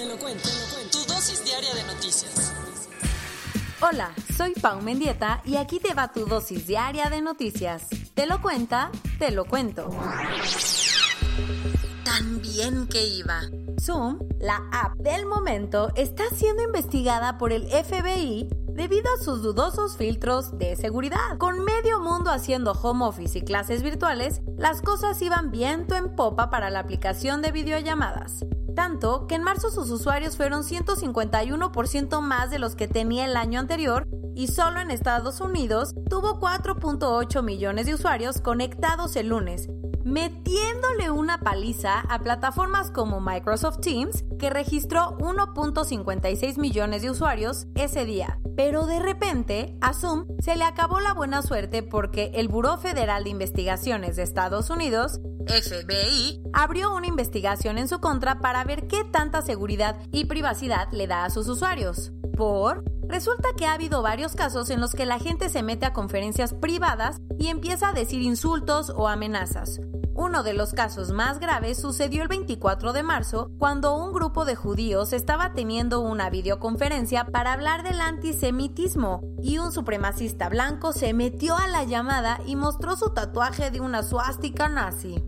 Te lo cuento, te lo cuento. Tu dosis diaria de noticias. Hola, soy Pau Mendieta y aquí te va tu dosis diaria de noticias. Te lo cuenta, te lo cuento. Tan bien que iba. Zoom, la app del momento, está siendo investigada por el FBI debido a sus dudosos filtros de seguridad. Con medio mundo haciendo home office y clases virtuales, las cosas iban viento en popa para la aplicación de videollamadas. Tanto que en marzo sus usuarios fueron 151% más de los que tenía el año anterior y solo en Estados Unidos tuvo 4.8 millones de usuarios conectados el lunes, metiéndole una paliza a plataformas como Microsoft Teams, que registró 1.56 millones de usuarios ese día. Pero de repente, a Zoom se le acabó la buena suerte porque el Buró Federal de Investigaciones de Estados Unidos, FBI, abrió una investigación en su contra para ver qué tanta seguridad y privacidad le da a sus usuarios. Por Resulta que ha habido varios casos en los que la gente se mete a conferencias privadas y empieza a decir insultos o amenazas. Uno de los casos más graves sucedió el 24 de marzo, cuando un grupo de judíos estaba teniendo una videoconferencia para hablar del antisemitismo y un supremacista blanco se metió a la llamada y mostró su tatuaje de una suástica nazi.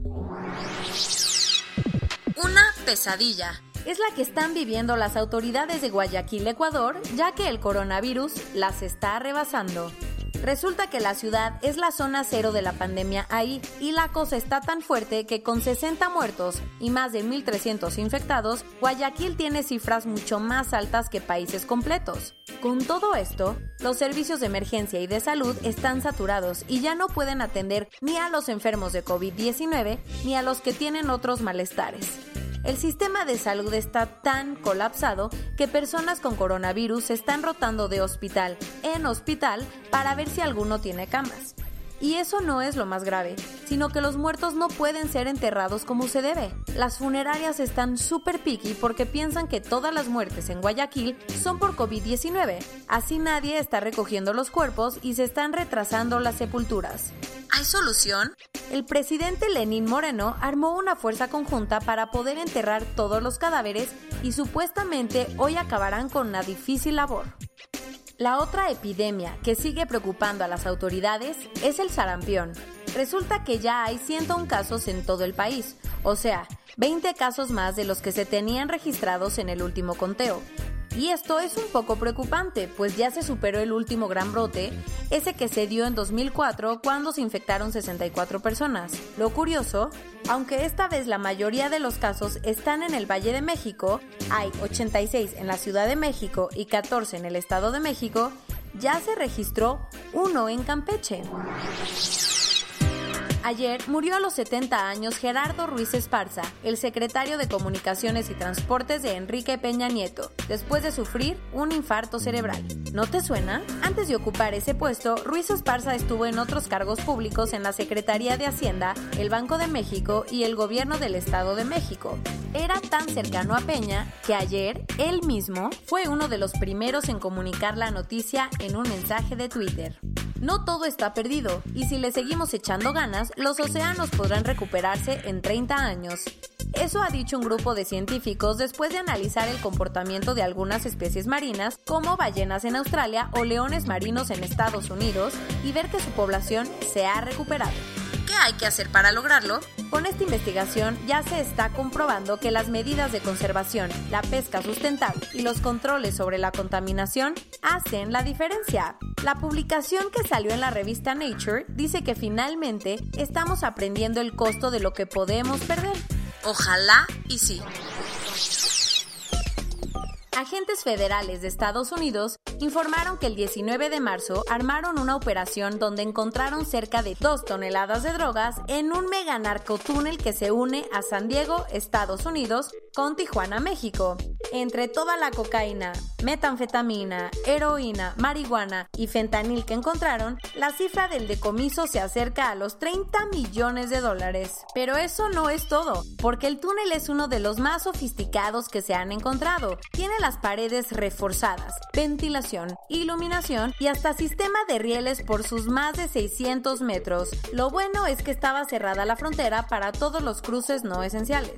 Una pesadilla es la que están viviendo las autoridades de Guayaquil, Ecuador, ya que el coronavirus las está rebasando. Resulta que la ciudad es la zona cero de la pandemia ahí y la cosa está tan fuerte que con 60 muertos y más de 1.300 infectados, Guayaquil tiene cifras mucho más altas que países completos. Con todo esto, los servicios de emergencia y de salud están saturados y ya no pueden atender ni a los enfermos de COVID-19 ni a los que tienen otros malestares. El sistema de salud está tan colapsado que personas con coronavirus están rotando de hospital en hospital para ver si alguno tiene camas. Y eso no es lo más grave, sino que los muertos no pueden ser enterrados como se debe. Las funerarias están súper picky porque piensan que todas las muertes en Guayaquil son por COVID-19. Así nadie está recogiendo los cuerpos y se están retrasando las sepulturas. ¿Hay solución? El presidente Lenín Moreno armó una fuerza conjunta para poder enterrar todos los cadáveres y supuestamente hoy acabarán con una difícil labor. La otra epidemia que sigue preocupando a las autoridades es el sarampión. Resulta que ya hay 101 casos en todo el país, o sea, 20 casos más de los que se tenían registrados en el último conteo. Y esto es un poco preocupante, pues ya se superó el último gran brote, ese que se dio en 2004 cuando se infectaron 64 personas. Lo curioso, aunque esta vez la mayoría de los casos están en el Valle de México, hay 86 en la Ciudad de México y 14 en el Estado de México, ya se registró uno en Campeche. Ayer murió a los 70 años Gerardo Ruiz Esparza, el secretario de Comunicaciones y Transportes de Enrique Peña Nieto, después de sufrir un infarto cerebral. ¿No te suena? Antes de ocupar ese puesto, Ruiz Esparza estuvo en otros cargos públicos en la Secretaría de Hacienda, el Banco de México y el Gobierno del Estado de México. Era tan cercano a Peña que ayer él mismo fue uno de los primeros en comunicar la noticia en un mensaje de Twitter. No todo está perdido, y si le seguimos echando ganas, los océanos podrán recuperarse en 30 años. Eso ha dicho un grupo de científicos después de analizar el comportamiento de algunas especies marinas, como ballenas en Australia o leones marinos en Estados Unidos, y ver que su población se ha recuperado. ¿Qué hay que hacer para lograrlo? Con esta investigación ya se está comprobando que las medidas de conservación, la pesca sustentable y los controles sobre la contaminación hacen la diferencia. La publicación que salió en la revista Nature dice que finalmente estamos aprendiendo el costo de lo que podemos perder. Ojalá y sí. Agentes federales de Estados Unidos informaron que el 19 de marzo armaron una operación donde encontraron cerca de 2 toneladas de drogas en un mega narcotúnel que se une a San Diego, Estados Unidos, con Tijuana, México. Entre toda la cocaína, metanfetamina, heroína, marihuana y fentanil que encontraron, la cifra del decomiso se acerca a los 30 millones de dólares. Pero eso no es todo, porque el túnel es uno de los más sofisticados que se han encontrado. Tiene las paredes reforzadas, ventilación, iluminación y hasta sistema de rieles por sus más de 600 metros. Lo bueno es que estaba cerrada la frontera para todos los cruces no esenciales.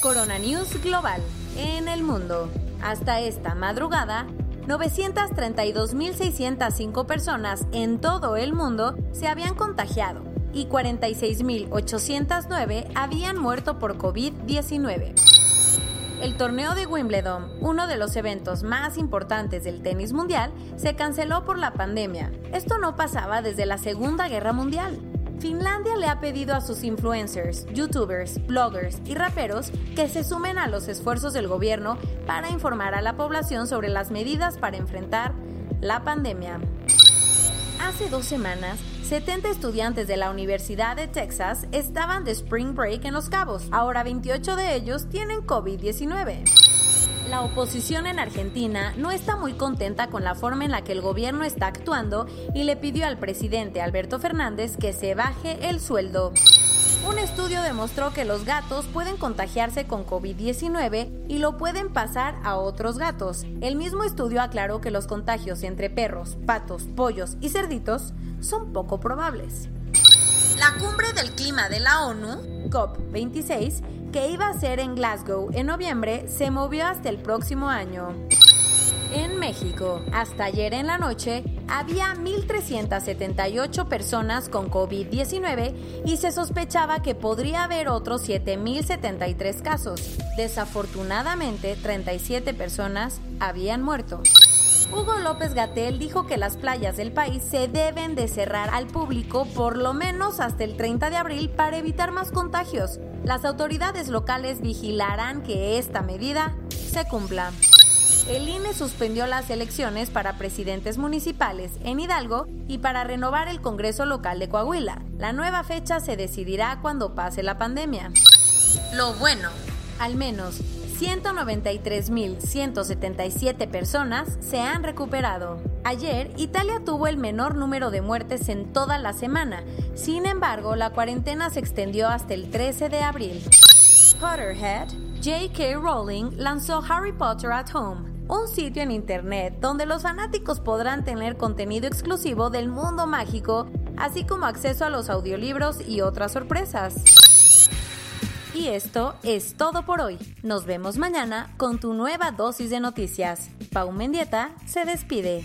Corona News Global en el mundo. Hasta esta madrugada, 932.605 personas en todo el mundo se habían contagiado y 46.809 habían muerto por COVID-19. El torneo de Wimbledon, uno de los eventos más importantes del tenis mundial, se canceló por la pandemia. Esto no pasaba desde la Segunda Guerra Mundial. Finlandia le ha pedido a sus influencers, youtubers, bloggers y raperos que se sumen a los esfuerzos del gobierno para informar a la población sobre las medidas para enfrentar la pandemia. Hace dos semanas, 70 estudiantes de la Universidad de Texas estaban de Spring Break en Los Cabos. Ahora 28 de ellos tienen COVID-19. La oposición en Argentina no está muy contenta con la forma en la que el gobierno está actuando y le pidió al presidente Alberto Fernández que se baje el sueldo. Un estudio demostró que los gatos pueden contagiarse con COVID-19 y lo pueden pasar a otros gatos. El mismo estudio aclaró que los contagios entre perros, patos, pollos y cerditos son poco probables. La cumbre del clima de la ONU, COP26, que iba a ser en Glasgow en noviembre, se movió hasta el próximo año. En México, hasta ayer en la noche, había 1.378 personas con COVID-19 y se sospechaba que podría haber otros 7.073 casos. Desafortunadamente, 37 personas habían muerto. Hugo López Gatel dijo que las playas del país se deben de cerrar al público por lo menos hasta el 30 de abril para evitar más contagios. Las autoridades locales vigilarán que esta medida se cumpla. El INE suspendió las elecciones para presidentes municipales en Hidalgo y para renovar el Congreso local de Coahuila. La nueva fecha se decidirá cuando pase la pandemia. Lo bueno, al menos 193.177 personas se han recuperado. Ayer, Italia tuvo el menor número de muertes en toda la semana. Sin embargo, la cuarentena se extendió hasta el 13 de abril. Potterhead, J.K. Rowling lanzó Harry Potter at Home, un sitio en internet donde los fanáticos podrán tener contenido exclusivo del mundo mágico, así como acceso a los audiolibros y otras sorpresas. Y esto es todo por hoy. Nos vemos mañana con tu nueva dosis de noticias. Pau Mendieta se despide.